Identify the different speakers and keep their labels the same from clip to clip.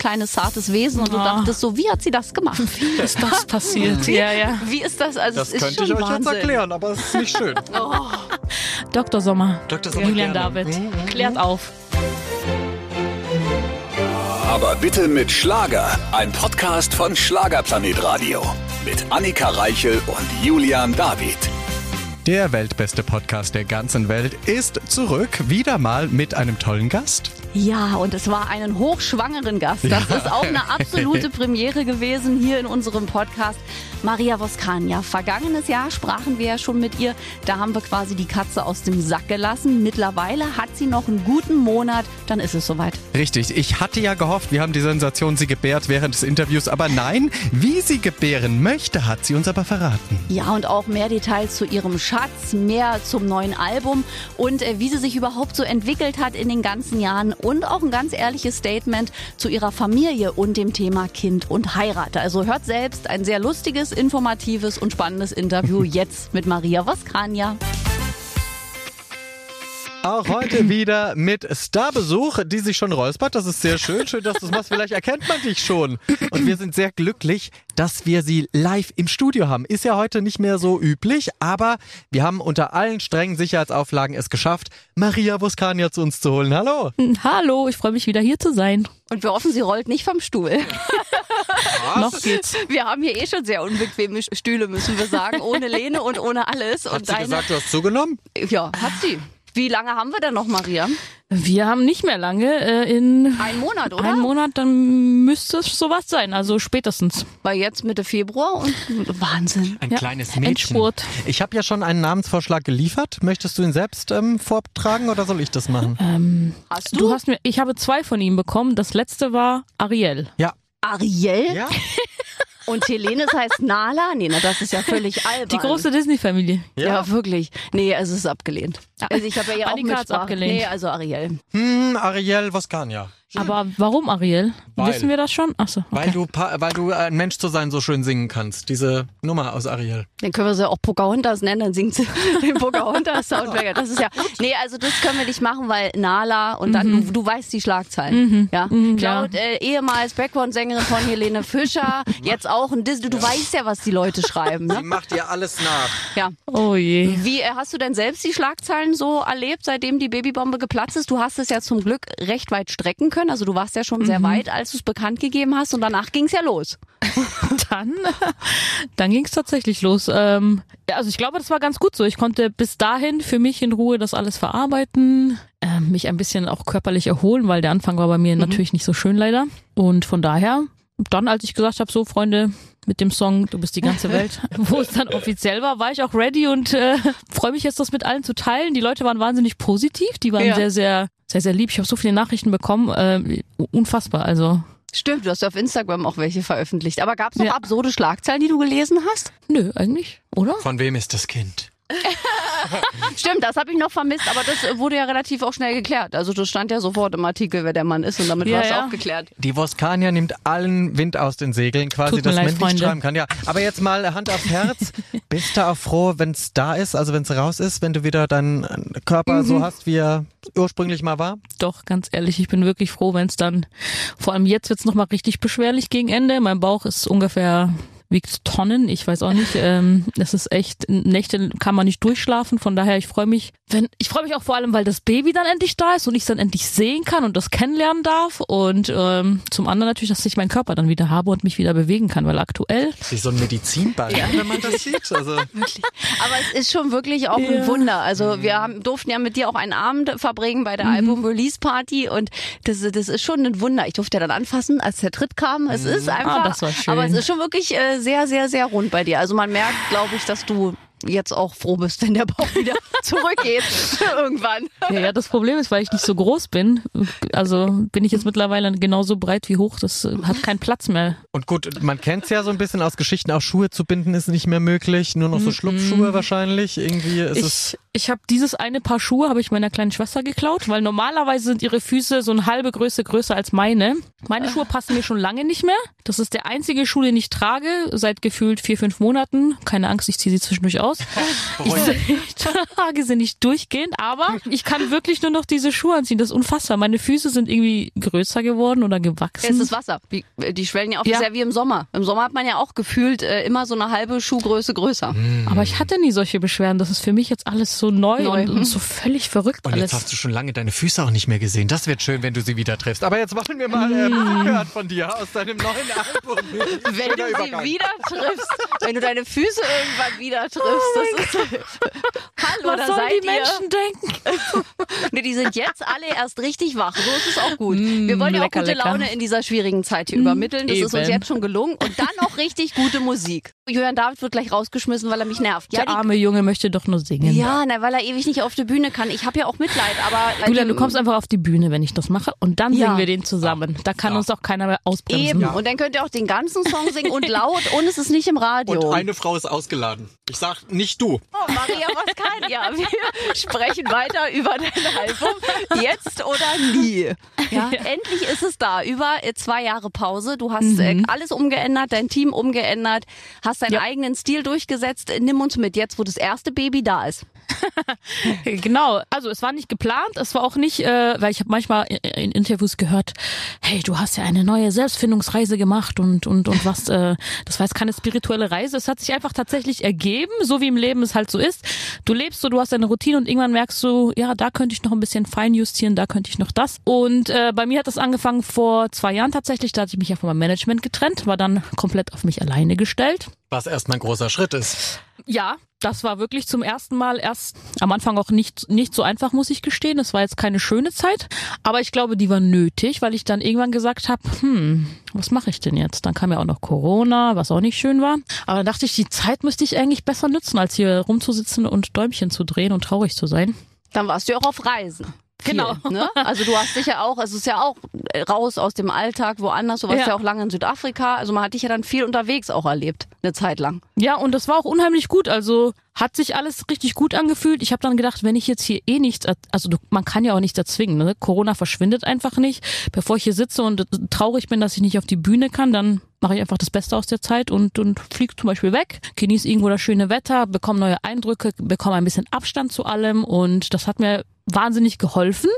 Speaker 1: kleines, zartes Wesen und du
Speaker 2: Oh.
Speaker 1: dachtest so, wie hat sie das gemacht?
Speaker 2: Wie ist das passiert? ja, ja.
Speaker 1: Wie ist das? Also
Speaker 3: Das könnte
Speaker 1: schon
Speaker 3: ich euch
Speaker 1: Wahnsinn.
Speaker 3: jetzt erklären, aber es ist nicht schön.
Speaker 2: Dr. Sommer.
Speaker 3: Dr. Sommer,
Speaker 2: Julian
Speaker 3: gerne.
Speaker 2: David.
Speaker 3: Mhm.
Speaker 2: Klärt auf.
Speaker 4: Aber bitte mit Schlager. Ein Podcast von Schlagerplanet Radio. Mit Annika Reichel und Julian David.
Speaker 3: Der weltbeste Podcast der ganzen Welt ist zurück, wieder mal mit einem tollen Gast.
Speaker 1: Ja, und es war einen hochschwangeren Gast. Das ist auch eine absolute Premiere gewesen hier in unserem Podcast. Maria Voskania. Vergangenes Jahr sprachen wir ja schon mit ihr. Da haben wir quasi die Katze aus dem Sack gelassen. Mittlerweile hat sie noch einen guten Monat. Dann ist es soweit.
Speaker 3: Richtig, ich hatte ja gehofft, wir haben die Sensation, sie gebärt während des Interviews, aber nein, wie sie gebären möchte, hat sie uns aber verraten.
Speaker 1: Ja, und auch mehr Details zu ihrem Schatz, mehr zum neuen Album und äh, wie sie sich überhaupt so entwickelt hat in den ganzen Jahren und auch ein ganz ehrliches Statement zu ihrer Familie und dem Thema Kind und Heirat. Also hört selbst ein sehr lustiges, informatives und spannendes Interview jetzt mit Maria Voskania.
Speaker 3: Auch heute wieder mit Starbesuch, die sich schon räuspert. Das ist sehr schön. Schön, dass du es machst. Vielleicht erkennt man dich schon. Und wir sind sehr glücklich, dass wir sie live im Studio haben. Ist ja heute nicht mehr so üblich, aber wir haben unter allen strengen Sicherheitsauflagen es geschafft, Maria Voskania zu uns zu holen. Hallo.
Speaker 2: Hallo, ich freue mich wieder hier zu sein.
Speaker 1: Und wir hoffen, sie rollt nicht vom Stuhl.
Speaker 2: Noch geht's.
Speaker 1: Wir haben hier eh schon sehr unbequeme Stühle, müssen wir sagen, ohne Lehne und ohne alles.
Speaker 3: Hat
Speaker 1: und
Speaker 3: sie gesagt, du hast zugenommen?
Speaker 1: ja, hat sie. Wie lange haben wir denn noch, Maria?
Speaker 2: Wir haben nicht mehr lange. Äh, in
Speaker 1: Ein Monat, oder?
Speaker 2: einem Monat, dann müsste es sowas sein. Also spätestens.
Speaker 1: Weil jetzt Mitte Februar und Wahnsinn.
Speaker 3: Ein
Speaker 2: Ja,
Speaker 3: kleines Mädchen.
Speaker 2: Endspurt.
Speaker 3: Ich habe ja schon einen Namensvorschlag geliefert. Möchtest du ihn selbst ähm, vortragen oder soll ich das machen?
Speaker 1: Hast du?
Speaker 2: Du hast mir, ich habe zwei von ihm bekommen. Das letzte war Ariel.
Speaker 3: Ja.
Speaker 1: Ariel
Speaker 3: Ja?
Speaker 1: und Helenes heißt Nala? Nee, na, das ist ja völlig albern.
Speaker 2: Die große Disney-Familie.
Speaker 1: Ja. wirklich. Nee, also es ist abgelehnt. Also ich habe ja auch
Speaker 2: Annika abgelehnt.
Speaker 1: Nee, also Ariel.
Speaker 3: Hm, Ariel Voskania.
Speaker 2: Aber warum Ariel?
Speaker 3: Weil.
Speaker 2: Wissen wir das schon? Achso.
Speaker 3: Weil
Speaker 2: Okay.
Speaker 3: du, pa- weil du ein Mensch zu sein so schön singen kannst. Diese Nummer aus Ariel.
Speaker 1: Dann können wir sie auch Pocahontas nennen, dann singt sie den Pocahontas-Soundtrack. Das ist ja, nee, also das können wir nicht machen, weil Nala und dann, du, du weißt die Schlagzeilen. Ja.
Speaker 2: ja.
Speaker 1: Laut äh, ehemals Background-Sängerin von Helene Fischer, jetzt auch ein Disney, du weißt ja, was die Leute schreiben.
Speaker 3: Sie
Speaker 1: Ne?
Speaker 3: macht dir alles nach.
Speaker 1: Ja.
Speaker 2: Oh je.
Speaker 1: Wie äh, hast du denn selbst die Schlagzeilen so erlebt, seitdem die Babybombe geplatzt ist? Du hast es ja zum Glück recht weit strecken können. Also du warst ja schon sehr weit, als du es bekannt gegeben hast und danach ging es ja los.
Speaker 2: Dann, dann ging es tatsächlich los. Ähm, ja, also ich glaube, das war ganz gut so. Ich konnte bis dahin für mich in Ruhe das alles verarbeiten, ähm, mich ein bisschen auch körperlich erholen, weil der Anfang war bei mir natürlich nicht so schön leider. Und von daher, dann als ich gesagt habe, so Freunde, mit dem Song Du bist die ganze Welt, wo es dann offiziell war, war ich auch ready und äh, freue mich jetzt, das mit allen zu teilen. Die Leute waren wahnsinnig positiv, die waren
Speaker 1: Ja.
Speaker 2: sehr, sehr, sehr, sehr lieb. Ich habe so viele Nachrichten bekommen, äh, unfassbar. Also
Speaker 1: Stimmt, du hast ja auf Instagram auch welche veröffentlicht. Aber gab es noch
Speaker 2: Ja.
Speaker 1: absurde Schlagzeilen, die du gelesen hast?
Speaker 2: nö, eigentlich, oder?
Speaker 3: Von wem ist das Kind?
Speaker 1: Stimmt, das habe ich noch vermisst, aber das wurde ja relativ auch schnell geklärt. Also das stand ja sofort im Artikel, wer der Mann ist und damit
Speaker 2: Ja,
Speaker 1: war es
Speaker 2: ja.
Speaker 1: auch geklärt.
Speaker 3: Die Voskania nimmt allen Wind aus den Segeln, quasi,
Speaker 2: Tut
Speaker 3: dass man nicht schreiben kann. Ja, aber jetzt mal Hand aufs Herz. Bist du auch froh, wenn es da ist, also wenn es raus ist, wenn du wieder deinen Körper
Speaker 2: Mhm.
Speaker 3: so hast, wie er ursprünglich mal war?
Speaker 2: Doch, ganz ehrlich, ich bin wirklich froh, wenn es dann, vor allem jetzt wird's noch nochmal richtig beschwerlich gegen Ende. Mein Bauch ist ungefähr, wiegt Tonnen, ich weiß auch nicht. Ähm, das ist echt, Nächte kann man nicht durchschlafen. Von daher, ich freue mich, wenn, ich freue mich auch vor allem, weil das Baby dann endlich da ist und ich es dann endlich sehen kann und das kennenlernen darf. Und ähm, zum anderen natürlich, dass ich meinen Körper dann wieder habe und mich wieder bewegen kann, weil aktuell
Speaker 3: Das ist so ein Medizinball, wenn man das sieht. Also,
Speaker 1: Aber es ist schon wirklich auch ein
Speaker 2: Ja.
Speaker 1: Wunder. Also wir haben, durften ja mit dir auch einen Abend verbringen bei der
Speaker 2: Mhm.
Speaker 1: Album-Release-Party und das, das ist schon ein Wunder. Ich durfte ja dann anfassen, als der Tritt kam. Es ist einfach,
Speaker 2: Ah, das war schön.
Speaker 1: aber es ist schon wirklich äh, sehr, sehr, sehr rund bei dir. Also man merkt, glaube ich, dass du jetzt auch froh bist, wenn der Bauch wieder zurückgeht irgendwann.
Speaker 2: Ja, ja, das Problem ist, weil ich nicht so groß bin, also bin ich jetzt mittlerweile genauso breit wie hoch, das äh, hat keinen Platz mehr.
Speaker 3: und gut, man kennt es ja so ein bisschen aus Geschichten, auch Schuhe zu binden ist nicht mehr möglich, nur noch so Schlupfschuhe wahrscheinlich. Irgendwie ist es.
Speaker 2: Ich, ich habe dieses eine Paar Schuhe habe ich meiner kleinen Schwester geklaut, weil normalerweise sind ihre Füße so eine halbe Größe größer als meine. Meine Schuhe passen mir schon lange nicht mehr. Das ist der einzige Schuh, den ich trage, seit gefühlt vier, fünf Monaten. Keine Angst, ich ziehe sie zwischendurch aus. Ich, ich trage sie nicht durchgehend, aber ich kann wirklich nur noch diese Schuhe anziehen. Das ist unfassbar. Meine Füße sind irgendwie größer geworden oder gewachsen.
Speaker 1: Es ist Wasser. Die, die schwellen ja auf,
Speaker 2: Ja.
Speaker 1: ja wie im Sommer. Im Sommer hat man ja auch gefühlt äh, immer so eine halbe Schuhgröße größer.
Speaker 2: aber ich hatte nie solche Beschwerden. Das ist für mich jetzt alles so neu,
Speaker 1: Neu.
Speaker 2: Und, und so völlig verrückt
Speaker 3: Und
Speaker 2: alles.
Speaker 3: jetzt hast du schon lange deine Füße auch nicht mehr gesehen. Das wird schön, wenn du sie wieder triffst. Aber jetzt wollen wir mal äh, hören von dir aus deinem neuen Album.
Speaker 1: Wenn du sie wieder triffst, wenn du deine Füße irgendwann wieder triffst, das ist. Hallo,
Speaker 2: Was
Speaker 1: da
Speaker 2: sollen
Speaker 1: seid
Speaker 2: die
Speaker 1: ihr.
Speaker 2: Menschen denken?
Speaker 1: Nee, die sind jetzt alle erst richtig wach. So ist es auch gut. Wir wollen ja auch
Speaker 2: lecker,
Speaker 1: gute
Speaker 2: lecker.
Speaker 1: Laune in dieser schwierigen Zeit hier übermitteln. Das ist uns
Speaker 2: eben.
Speaker 1: jetzt schon gelungen. Und dann noch richtig gute Musik. Julian David wird gleich rausgeschmissen, weil er mich nervt. Ja,
Speaker 2: Der arme Junge möchte doch nur singen.
Speaker 1: ja, na, weil er ewig nicht auf der Bühne kann. Ich habe ja auch Mitleid, aber
Speaker 2: Julian, du kommst einfach auf die Bühne, wenn ich das mache. Und dann
Speaker 1: Ja.
Speaker 2: singen wir den zusammen. Da kann uns auch keiner mehr ausbremsen.
Speaker 1: eben. Und dann könnt ihr auch den ganzen Song singen und laut und es ist nicht im Radio.
Speaker 3: Und eine Frau ist ausgeladen. Ich sag nicht du.
Speaker 1: Oh, Maria, was kann? Ja, wir sprechen weiter über dein Album. Jetzt oder nie. Ja, endlich ist es da. Über äh, zwei Jahre Pause. Du hast äh, alles umgeändert, dein Team umgeändert, hast deinen
Speaker 2: Ja.
Speaker 1: eigenen Stil durchgesetzt. Nimm uns mit jetzt, wo das erste Baby da ist.
Speaker 2: Genau, also es war nicht geplant, es war auch nicht, äh, weil ich habe manchmal in, in Interviews gehört, hey, du hast ja eine neue Selbstfindungsreise gemacht und und und was, äh, das war jetzt keine spirituelle Reise, es hat sich einfach tatsächlich ergeben, so wie im Leben es halt so ist. Du lebst so, du hast deine Routine und irgendwann merkst du, ja, da könnte ich noch ein bisschen feinjustieren, da könnte ich noch das. Und äh, bei mir hat das angefangen vor zwei Jahren tatsächlich, da hatte ich mich ja von meinem Management getrennt, war dann komplett auf mich alleine gestellt.
Speaker 3: Was erstmal ein großer Schritt ist.
Speaker 2: Ja, das war wirklich zum ersten Mal erst am Anfang auch nicht, nicht so einfach, muss ich gestehen. Das war jetzt keine schöne Zeit, aber ich glaube, die war nötig, weil ich dann irgendwann gesagt habe, hm, was mache ich denn jetzt? Dann kam ja auch noch Corona, was auch nicht schön war. Aber dann dachte ich, die Zeit müsste ich eigentlich besser nutzen, als hier rumzusitzen und Däumchen zu drehen und traurig zu sein.
Speaker 1: Dann warst du auch auf Reisen. Viel,
Speaker 2: Genau.
Speaker 1: Ne? Also du hast dich ja auch, es ist ja auch äh, raus aus dem Alltag, woanders. Du warst ja.
Speaker 2: Ja.
Speaker 1: auch lange in Südafrika. Also man hat dich ja dann viel unterwegs auch erlebt, eine Zeit lang.
Speaker 2: Ja, und das war auch unheimlich gut. Also hat sich alles richtig gut angefühlt. Ich habe dann gedacht, wenn ich jetzt hier eh nichts, also du, man kann ja auch nichts erzwingen. Ne? Corona verschwindet einfach nicht. Bevor ich hier sitze und traurig bin, dass ich nicht auf die Bühne kann, dann mache ich einfach das Beste aus der Zeit und, und fliege zum Beispiel weg, genieße irgendwo das schöne Wetter, bekomme neue Eindrücke, bekomme ein bisschen Abstand zu allem und das hat mir wahnsinnig geholfen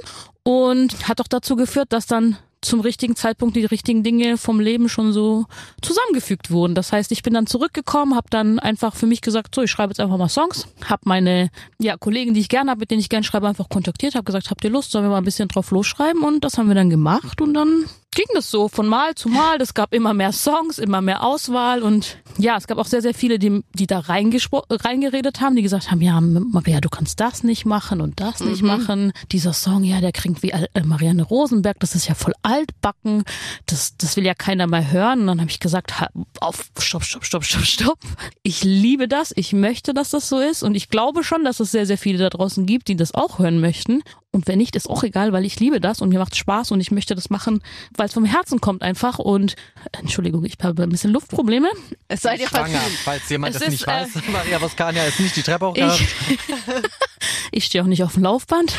Speaker 2: und hat auch dazu geführt, dass dann zum richtigen Zeitpunkt die richtigen Dinge vom Leben schon so zusammengefügt wurden. Das heißt, ich bin dann zurückgekommen, habe dann einfach für mich gesagt, so, ich schreibe jetzt einfach mal Songs, habe meine ja, Kollegen, die ich gerne habe, mit denen ich gerne schreibe, einfach kontaktiert, habe gesagt, habt ihr Lust, sollen wir mal ein bisschen drauf losschreiben und das haben wir dann gemacht und dann ging das so von Mal zu Mal. Es gab immer mehr Songs, immer mehr Auswahl und ja, es gab auch sehr, sehr viele, die, die da reingeredet haben, die gesagt haben, ja, Maria, du kannst das nicht machen und das nicht machen. Dieser Song, ja, der klingt wie äh, Marianne Rosenberg, das ist ja voll altbacken, das, das will ja keiner mehr hören. Und dann habe ich gesagt, auf, stopp, stopp, stopp, stopp, stopp. Ich liebe das, ich möchte, dass das so ist und ich glaube schon, dass es sehr, sehr viele da draußen gibt, die das auch hören möchten. Und wenn nicht, ist auch egal, weil ich liebe das und mir macht Spaß und ich möchte das machen, weil es vom Herzen kommt einfach. Und Entschuldigung, ich habe ein bisschen Luftprobleme.
Speaker 1: Es sei dir
Speaker 3: Schwanger, falls jemand
Speaker 2: Es
Speaker 3: das nicht
Speaker 2: ist, äh,
Speaker 3: weiß. Maria Voskania ist nicht die Treppe hochgegangen.
Speaker 2: Ich, ich stehe auch nicht auf dem Laufband.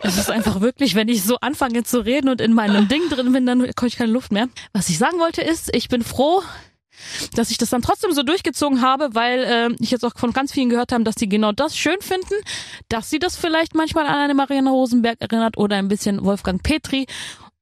Speaker 2: Es ist einfach wirklich, wenn ich so anfange zu reden und in meinem Ding drin bin, dann komme ich keine Luft mehr. Was ich sagen wollte ist, ich bin froh, dass ich das dann trotzdem so durchgezogen habe, weil äh, ich jetzt auch von ganz vielen gehört habe, dass die genau das schön finden, dass sie das vielleicht manchmal an eine Marianne Rosenberg erinnert oder ein bisschen Wolfgang Petri.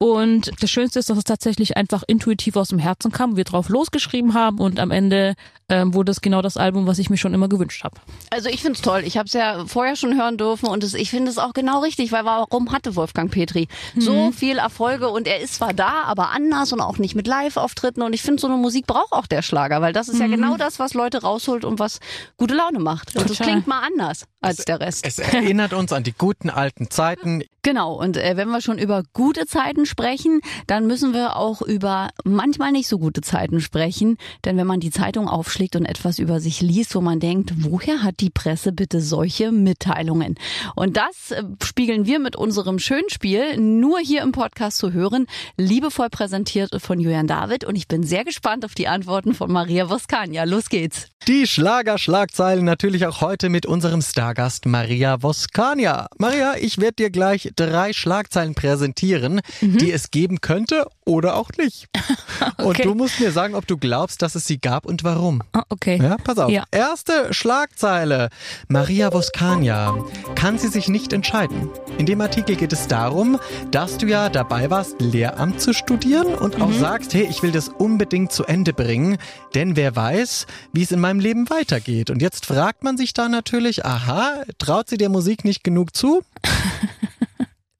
Speaker 2: Und das Schönste ist, dass es tatsächlich einfach intuitiv aus dem Herzen kam, wir drauf losgeschrieben haben und am Ende ähm, wurde es genau das Album, was ich mir schon immer gewünscht habe.
Speaker 1: Also ich find's toll. Ich habe es ja vorher schon hören dürfen und es, ich finde es auch genau richtig, weil warum hatte Wolfgang Petri so viel Erfolge und er ist zwar da, aber anders und auch nicht mit Live-Auftritten und ich finde, so eine Musik braucht auch der Schlager, weil das ist ja genau das, was Leute rausholt und was gute Laune macht. Und das
Speaker 2: Total.
Speaker 1: klingt mal anders als der Rest.
Speaker 3: Es erinnert uns an die guten alten Zeiten.
Speaker 1: Genau, und äh, wenn wir schon über gute Zeiten sprechen, dann müssen wir auch über manchmal nicht so gute Zeiten sprechen. Denn wenn man die Zeitung aufschlägt und etwas über sich liest, wo man denkt, woher hat die Presse bitte solche Mitteilungen? Und das äh, spiegeln wir mit unserem Schönspiel nur hier im Podcast zu hören, liebevoll präsentiert von Julian David. Und ich bin sehr gespannt auf die Antworten von Maria Voskania. Los geht's.
Speaker 3: Die Schlager-Schlagzeilen natürlich auch heute mit unserem Stargast Maria Voskania. Maria, ich werde dir gleich drei Schlagzeilen präsentieren, die es geben könnte oder auch nicht. Und
Speaker 2: Okay.
Speaker 3: du musst mir sagen, ob du glaubst, dass es sie gab und warum.
Speaker 2: Ah, okay.
Speaker 3: Ja, pass auf.
Speaker 2: Ja.
Speaker 3: Erste Schlagzeile. Maria Voskania. Kann sie sich nicht entscheiden? In dem Artikel geht es darum, dass du ja dabei warst, Lehramt zu studieren und
Speaker 2: Mhm.
Speaker 3: auch sagst, hey, ich will das unbedingt zu Ende bringen, denn wer weiß, wie es in meinem Leben weitergeht. Und jetzt fragt man sich da natürlich, aha, traut sie der Musik nicht genug zu?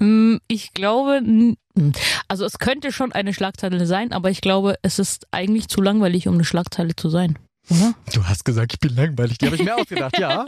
Speaker 2: Mm, Ich glaube, also es könnte schon eine Schlagzeile sein, aber ich glaube, es ist eigentlich zu langweilig, um eine Schlagzeile zu sein. Oder?
Speaker 3: Du hast gesagt, ich bin langweilig. Die habe ich mir ausgedacht, ja.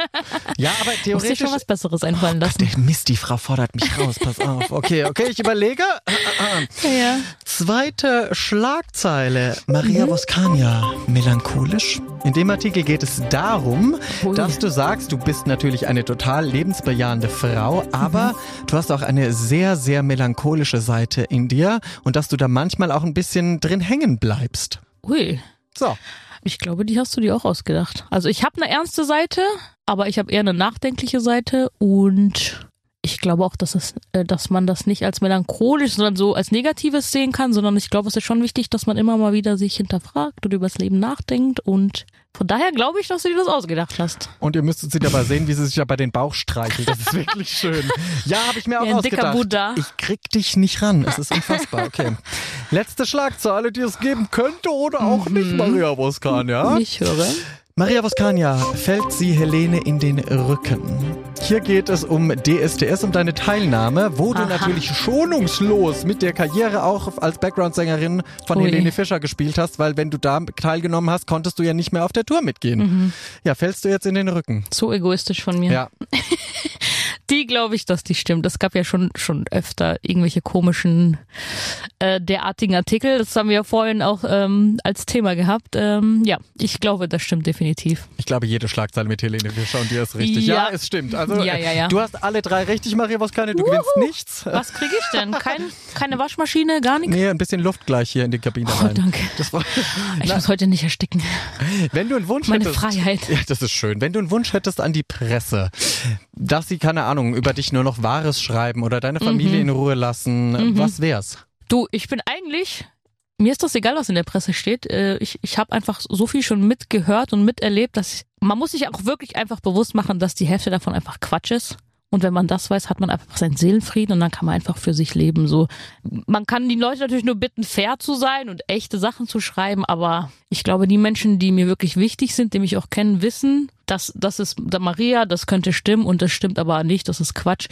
Speaker 3: Ja, aber
Speaker 2: Muss dir
Speaker 3: theoretisch...
Speaker 2: schon was Besseres einfallen lassen.
Speaker 3: Der Mist, die Frau fordert mich raus. Pass auf. Okay, okay, ich überlege.
Speaker 2: Ja.
Speaker 3: Zweite Schlagzeile. Maria Voskania. Melancholisch? In dem Artikel geht es darum,
Speaker 2: Ui.
Speaker 3: dass du sagst, du bist natürlich eine total lebensbejahende Frau, aber du hast auch eine sehr, sehr melancholische Seite in dir und dass du da manchmal auch ein bisschen drin hängen bleibst.
Speaker 2: Ui.
Speaker 3: So.
Speaker 2: Ich glaube, die hast du dir auch ausgedacht. Also ich habe eine ernste Seite, aber ich habe eher eine nachdenkliche Seite und ich glaube auch, dass, es, äh, dass man das nicht als melancholisch, sondern so als Negatives sehen kann, sondern ich glaube, es ist schon wichtig, dass man immer mal wieder sich hinterfragt und über das Leben nachdenkt und von daher glaube ich, dass du dir das ausgedacht hast.
Speaker 3: Und ihr müsstet sie dabei sehen, wie sie sich ja bei den Bauch streichelt. Das ist wirklich schön. Ja, habe ich mir auch
Speaker 2: Wie ein dicker
Speaker 3: ausgedacht.
Speaker 2: Buddha.
Speaker 3: Ich krieg dich nicht ran. Es ist unfassbar. Okay. Letzte Schlagzeile, die es geben könnte oder auch
Speaker 2: Mhm.
Speaker 3: nicht, Maria Voskania.
Speaker 2: Ich höre.
Speaker 3: Maria Voskania, fällt sie Helene in den Rücken. Hier geht es um DSDS, um deine Teilnahme, wo du
Speaker 2: Aha.
Speaker 3: natürlich schonungslos mit der Karriere auch als Background-Sängerin von
Speaker 2: Ui.
Speaker 3: Helene Fischer gespielt hast, weil wenn du da teilgenommen hast, konntest du ja nicht mehr auf der Tour mitgehen. Ja, fällst du jetzt in den Rücken.
Speaker 2: So egoistisch von mir.
Speaker 3: Ja.
Speaker 2: Die glaube ich, dass die stimmt. Es gab ja schon schon öfter irgendwelche komischen äh, derartigen Artikel. Das haben wir ja vorhin auch ähm, als Thema gehabt. Ähm, ja, ich glaube, das stimmt definitiv.
Speaker 3: Ich glaube, jede Schlagzeile mit Helene Fischer und dir ist richtig. Ja,
Speaker 2: Ja.
Speaker 3: es stimmt. Also,
Speaker 2: Ja, ja, ja.
Speaker 3: du hast alle drei richtig, Maria Voskania. Du gewinnst nichts.
Speaker 2: Was kriege ich denn? Kein, keine Waschmaschine, gar nichts?
Speaker 3: Nee, ein bisschen Luft gleich hier in die Kabine
Speaker 2: Oh,
Speaker 3: rein.
Speaker 2: danke.
Speaker 3: Das war,
Speaker 2: Ich muss heute nicht ersticken.
Speaker 3: wenn du einen Wunsch
Speaker 2: Meine
Speaker 3: hättest.
Speaker 2: Freiheit.
Speaker 3: Ja, das ist schön. Wenn du einen Wunsch hättest an die Presse, dass sie, keine Ahnung, über dich nur noch Wahres schreiben oder deine Familie
Speaker 2: Mhm.
Speaker 3: in Ruhe lassen, was wär's?
Speaker 2: Du, ich bin eigentlich, mir ist das egal, was in der Presse steht. Äh, Ich, ich habe einfach so viel schon mitgehört und miterlebt, dass ich, man muss sich auch wirklich einfach bewusst machen, dass die Hälfte davon einfach Quatsch ist. Und wenn man das weiß, hat man einfach seinen Seelenfrieden und dann kann man einfach für sich leben. So, man kann die Leute natürlich nur bitten, fair zu sein und echte Sachen zu schreiben, aber ich glaube, die Menschen, die mir wirklich wichtig sind, die mich auch kennen, wissen, dass das ist da Maria, das könnte stimmen und das stimmt aber nicht, das ist Quatsch.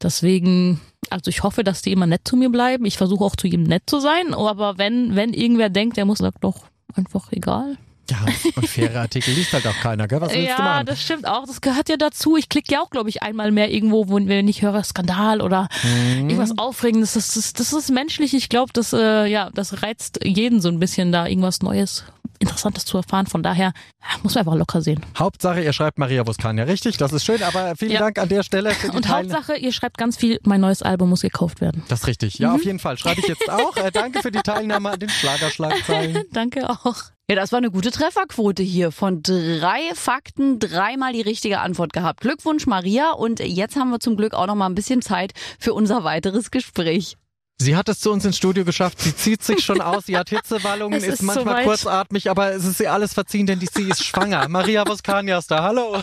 Speaker 2: Deswegen, also ich hoffe, dass die immer nett zu mir bleiben. Ich versuche auch zu ihm nett zu sein, aber wenn wenn irgendwer denkt, der muss sagt doch einfach egal.
Speaker 3: Ja, und faire Artikel liest halt auch keiner, gell? Was willst du
Speaker 2: Ja,
Speaker 3: machen?
Speaker 2: das stimmt auch. Das gehört ja dazu. Ich klicke ja auch, glaube ich, einmal mehr irgendwo, wo, wenn ich höre Skandal oder
Speaker 3: Mhm.
Speaker 2: irgendwas Aufregendes. Das, das, das ist menschlich. Ich glaube, das, äh, ja, das reizt jeden so ein bisschen, da irgendwas Neues, Interessantes zu erfahren. Von daher ja, muss man einfach locker sehen.
Speaker 3: Hauptsache, ihr schreibt Maria Voskania, richtig? Das ist schön, aber vielen
Speaker 2: Ja.
Speaker 3: Dank an der Stelle
Speaker 2: Und
Speaker 3: Teilnahme.
Speaker 2: Hauptsache, ihr schreibt ganz viel, mein neues Album muss gekauft werden.
Speaker 3: Das ist richtig.
Speaker 2: Mhm.
Speaker 3: Ja, auf jeden Fall. Schreibe ich jetzt auch. Äh, danke für die Teilnahme an den Schlagerschlagzeilen.
Speaker 2: Danke auch.
Speaker 1: Ja, das war eine gute Trefferquote hier. Von drei Fakten dreimal die richtige Antwort gehabt. Glückwunsch, Maria. Und jetzt haben wir zum Glück auch noch mal ein bisschen Zeit für unser weiteres Gespräch.
Speaker 3: Sie hat es zu uns ins Studio geschafft. Sie zieht sich schon aus. Sie hat Hitzewallungen, ist,
Speaker 2: ist
Speaker 3: manchmal
Speaker 2: soweit.
Speaker 3: kurzatmig, aber es ist ihr alles verziehen, denn die, sie ist schwanger. Maria Voskania ist da. Hallo.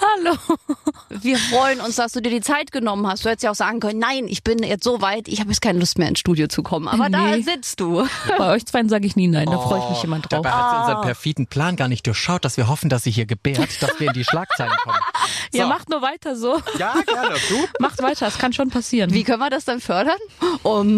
Speaker 2: Hallo.
Speaker 1: Wir freuen uns, dass du dir die Zeit genommen hast. Du hättest ja auch sagen können, nein, ich bin jetzt so weit, ich habe jetzt keine Lust mehr ins Studio zu kommen. Aber da
Speaker 2: Nee.
Speaker 1: sitzt du.
Speaker 2: Bei euch zweien sage ich nie nein, da freue ich mich immer drauf.
Speaker 3: Dabei hat sie unseren perfiden Plan gar nicht durchschaut, dass wir hoffen, dass sie hier gebärt, dass wir in die Schlagzeilen kommen. So.
Speaker 2: Ja, macht nur weiter so.
Speaker 3: Ja, gerne. Du?
Speaker 2: Macht weiter, es kann schon passieren.
Speaker 1: Wie können wir das dann fördern? Um,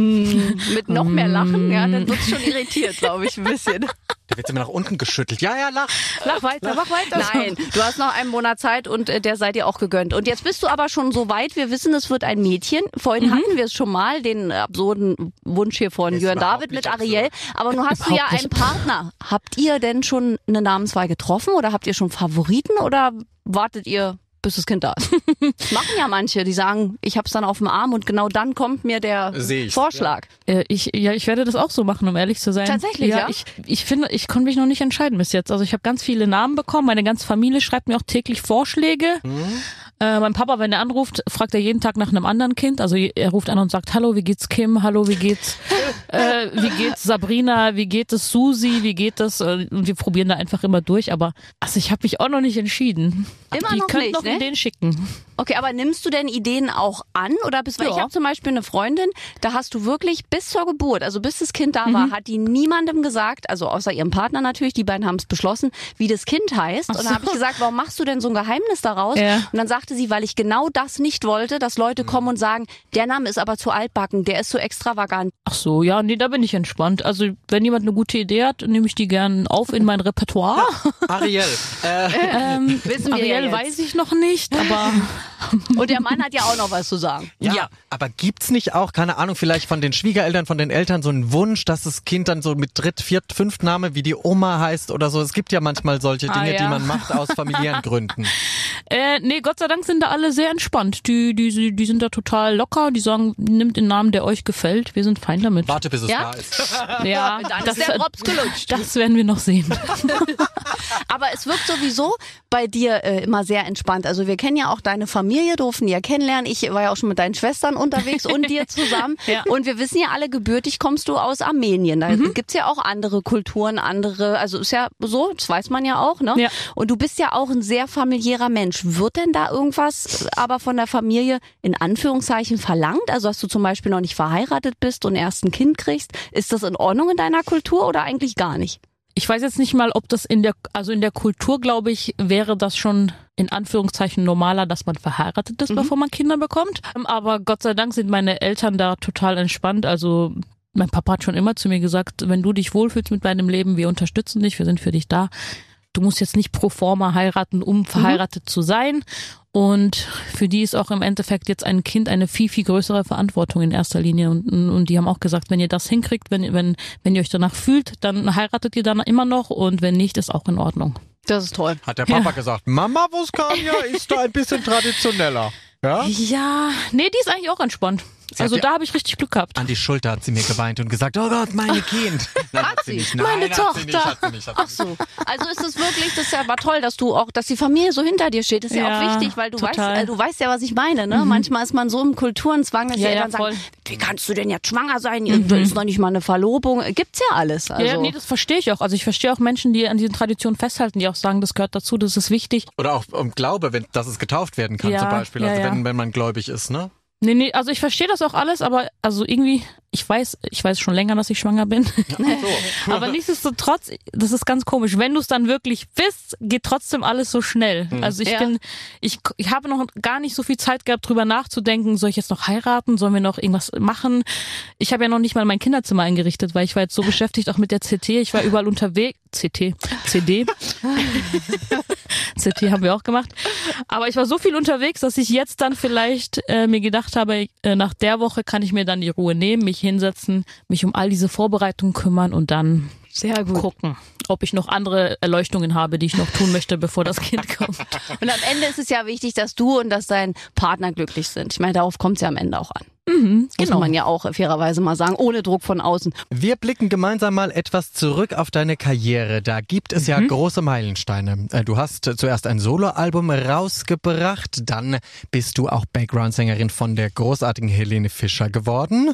Speaker 1: mit noch mehr Lachen? Ja, dann wird's schon irritiert, glaube ich, ein bisschen.
Speaker 3: Da wird immer nach unten geschüttelt. Ja, ja, lach.
Speaker 2: Lach weiter, mach weiter.
Speaker 1: Nein, du hast noch einen Monat Zeit und äh, der seid ihr auch gegönnt. Und jetzt bist du aber schon so weit, wir wissen, es wird ein Mädchen. Vorhin hatten wir es schon mal, den absurden Wunsch hier von Jörn David mit Ariel. Aber nun hast du ja einen. Partner. Habt ihr denn schon eine Namenswahl getroffen oder habt ihr schon Favoriten oder wartet ihr, bis das Kind da ist? Das machen ja manche, die sagen, ich hab's dann auf dem Arm und genau dann kommt mir der Vorschlag.
Speaker 2: Äh, ich, ja, ich werde das auch so machen, um ehrlich zu sein.
Speaker 1: Tatsächlich, ja?
Speaker 2: Ich, ich finde, ich konnte mich noch nicht entscheiden bis jetzt. Also ich habe ganz viele Namen bekommen. Meine ganze Familie schreibt mir auch täglich Vorschläge. Äh, mein Papa, wenn er anruft, fragt er jeden Tag nach einem anderen Kind. Also er ruft an und sagt, hallo, wie geht's Kim? Hallo, wie geht's, äh, wie geht's Sabrina? Wie geht es Susi? Wie geht es? Äh, Und wir probieren da einfach immer durch. Aber also ich habe mich auch noch nicht entschieden.
Speaker 1: Immer
Speaker 2: Die
Speaker 1: noch
Speaker 2: könnt
Speaker 1: nicht,
Speaker 2: noch
Speaker 1: ne?
Speaker 2: Ideen schicken.
Speaker 1: Okay, aber nimmst du denn Ideen auch an oder bist weil
Speaker 2: Ja.
Speaker 1: ich habe zum Beispiel eine Freundin, da hast du wirklich bis zur Geburt, also bis das Kind da
Speaker 2: Mhm.
Speaker 1: war, hat die niemandem gesagt, also außer ihrem Partner natürlich, die beiden haben es beschlossen, wie das Kind heißt. Und dann
Speaker 2: so.
Speaker 1: habe ich gesagt, warum machst du denn so ein Geheimnis daraus?
Speaker 2: Ja.
Speaker 1: Und dann sagte sie, weil ich genau das nicht wollte, dass Leute kommen und sagen, der Name ist aber zu altbacken, der ist zu extravagant.
Speaker 2: Ach so, ja, nee, da bin ich entspannt. Also wenn jemand eine gute Idee hat, nehme ich die gern auf in mein Repertoire.
Speaker 3: Ariel, äh,
Speaker 2: Ähm,
Speaker 1: Wissen wir
Speaker 2: Ariel
Speaker 1: ja jetzt.
Speaker 2: weiß ich noch nicht, aber
Speaker 1: Und der Mann hat ja auch noch was zu sagen.
Speaker 3: ja,
Speaker 2: Ja.
Speaker 3: aber gibt's nicht auch, keine Ahnung, vielleicht von den Schwiegereltern, von den Eltern so einen Wunsch, dass das Kind dann so mit Dritt-, Viert-, Fünftname wie die Oma heißt oder so? Es gibt ja manchmal solche
Speaker 2: Ah,
Speaker 3: Dinge, die
Speaker 2: ja.
Speaker 3: man macht aus familiären Gründen.
Speaker 2: Äh, nee, Gott sei Dank sind da alle sehr entspannt. Die, die, die sind da total locker. Die sagen, nimmt den Namen, der euch gefällt. Wir sind fein damit.
Speaker 3: Warte, bis es
Speaker 1: Ja?
Speaker 3: da ist.
Speaker 2: Ja,
Speaker 1: Dann ist der Drops gelutscht.
Speaker 2: das werden wir noch sehen.
Speaker 1: Aber es wirkt sowieso bei dir äh, immer sehr entspannt. Also wir kennen ja auch deine Familie, durften die ja kennenlernen. Ich war ja auch schon mit deinen Schwestern unterwegs und dir zusammen.
Speaker 2: Ja.
Speaker 1: Und wir wissen ja alle, gebürtig kommst du aus Armenien. Da
Speaker 2: Mhm.
Speaker 1: gibt's ja auch andere Kulturen, andere, also ist ja so, das weiß man ja auch, ne?
Speaker 2: Ja.
Speaker 1: Und du bist ja auch ein sehr familiärer Mensch. Wird denn da irgendwas aber von der Familie in Anführungszeichen verlangt? Also dass du zum Beispiel noch nicht verheiratet bist und erst ein Kind kriegst. Ist das in Ordnung in deiner Kultur oder eigentlich gar nicht?
Speaker 2: Ich weiß jetzt nicht mal, ob das in der, also in der Kultur, glaube ich, wäre das schon in Anführungszeichen normaler, dass man verheiratet ist, bevor man Kinder bekommt. Aber Gott sei Dank sind meine Eltern da total entspannt. Also mein Papa hat schon immer zu mir gesagt, wenn du dich wohlfühlst mit deinem Leben, wir unterstützen dich, wir sind für dich da. Du musst jetzt nicht pro forma heiraten, um verheiratet zu sein. Und für die ist auch im Endeffekt jetzt ein Kind eine viel, viel größere Verantwortung in erster Linie. Und, und die haben auch gesagt, wenn ihr das hinkriegt, wenn, wenn, wenn ihr euch danach fühlt, dann heiratet ihr dann immer noch und wenn nicht, ist auch in Ordnung.
Speaker 1: Das ist toll.
Speaker 3: Hat der Papa gesagt, Mama Voskania ist da ein bisschen traditioneller. Ja?
Speaker 2: Ja, nee, die ist eigentlich auch entspannt. Also
Speaker 3: ja-
Speaker 2: da habe ich richtig Glück gehabt.
Speaker 3: An die Schulter hat sie mir geweint und gesagt, oh Gott, meine Kind. Nein, hat
Speaker 1: sie?
Speaker 3: nicht.
Speaker 2: Meine
Speaker 3: sie nicht,
Speaker 2: Tochter.
Speaker 3: hat sie nicht, hat
Speaker 1: Ach
Speaker 3: sie
Speaker 1: so. Also ist es wirklich, das ist ja aber toll, dass du auch, dass die Familie so hinter dir steht. Das ist ja, auch
Speaker 2: Ja,
Speaker 1: wichtig, weil du weißt, äh, du weißt ja, was ich meine, ne? Manchmal ist man so im Kulturenzwang, dass die
Speaker 2: Ja, ja,
Speaker 1: Eltern sagen,
Speaker 2: voll.
Speaker 1: wie kannst du denn jetzt schwanger sein? Mhm. Ist noch nicht mal eine Verlobung. Gibt's ja alles. Also.
Speaker 2: Ja, nee, das verstehe ich auch. Also ich verstehe auch Menschen, die an diesen Traditionen festhalten, die auch sagen, das gehört dazu, das ist wichtig.
Speaker 3: Oder auch um Glaube, wenn, dass es getauft werden kann
Speaker 2: Ja,
Speaker 3: zum Beispiel.
Speaker 2: ja,
Speaker 3: Also
Speaker 2: ja.
Speaker 3: wenn, wenn man gläubig ist, ne?
Speaker 2: Nee, nee, also ich verstehe das auch alles, aber also irgendwie, ich weiß, ich weiß schon länger, dass ich schwanger bin.
Speaker 3: So.
Speaker 2: aber nichtsdestotrotz, das ist ganz komisch. Wenn du es dann wirklich bist, geht trotzdem alles so schnell. Also ich
Speaker 1: Ja.
Speaker 2: bin, ich, ich habe noch gar nicht so viel Zeit gehabt, drüber nachzudenken, soll ich jetzt noch heiraten, sollen wir noch irgendwas machen? Ich habe ja noch nicht mal mein Kinderzimmer eingerichtet, weil ich war jetzt so beschäftigt auch mit der CT. Ich war überall unterwegs. CT, CD. CT haben wir auch gemacht. Aber ich war so viel unterwegs, dass ich jetzt dann vielleicht äh, mir gedacht habe, äh, nach der Woche kann ich mir dann die Ruhe nehmen, mich hinsetzen, mich um all diese Vorbereitungen kümmern und dann
Speaker 1: Sehr gut.
Speaker 2: gucken, ob ich noch andere Erleuchtungen habe, die ich noch tun möchte, bevor das Kind kommt.
Speaker 1: Und am Ende ist es ja wichtig, dass du und dass dein Partner glücklich sind. Ich meine, darauf kommt es ja am Ende auch an. Muss
Speaker 2: genau.
Speaker 1: man ja auch fairerweise mal sagen, ohne Druck von außen.
Speaker 3: Wir blicken gemeinsam mal etwas zurück auf deine Karriere. Da gibt es ja große Meilensteine. Äh, Du hast zuerst ein Soloalbum rausgebracht, dann bist du auch Background-Sängerin von der großartigen Helene Fischer geworden.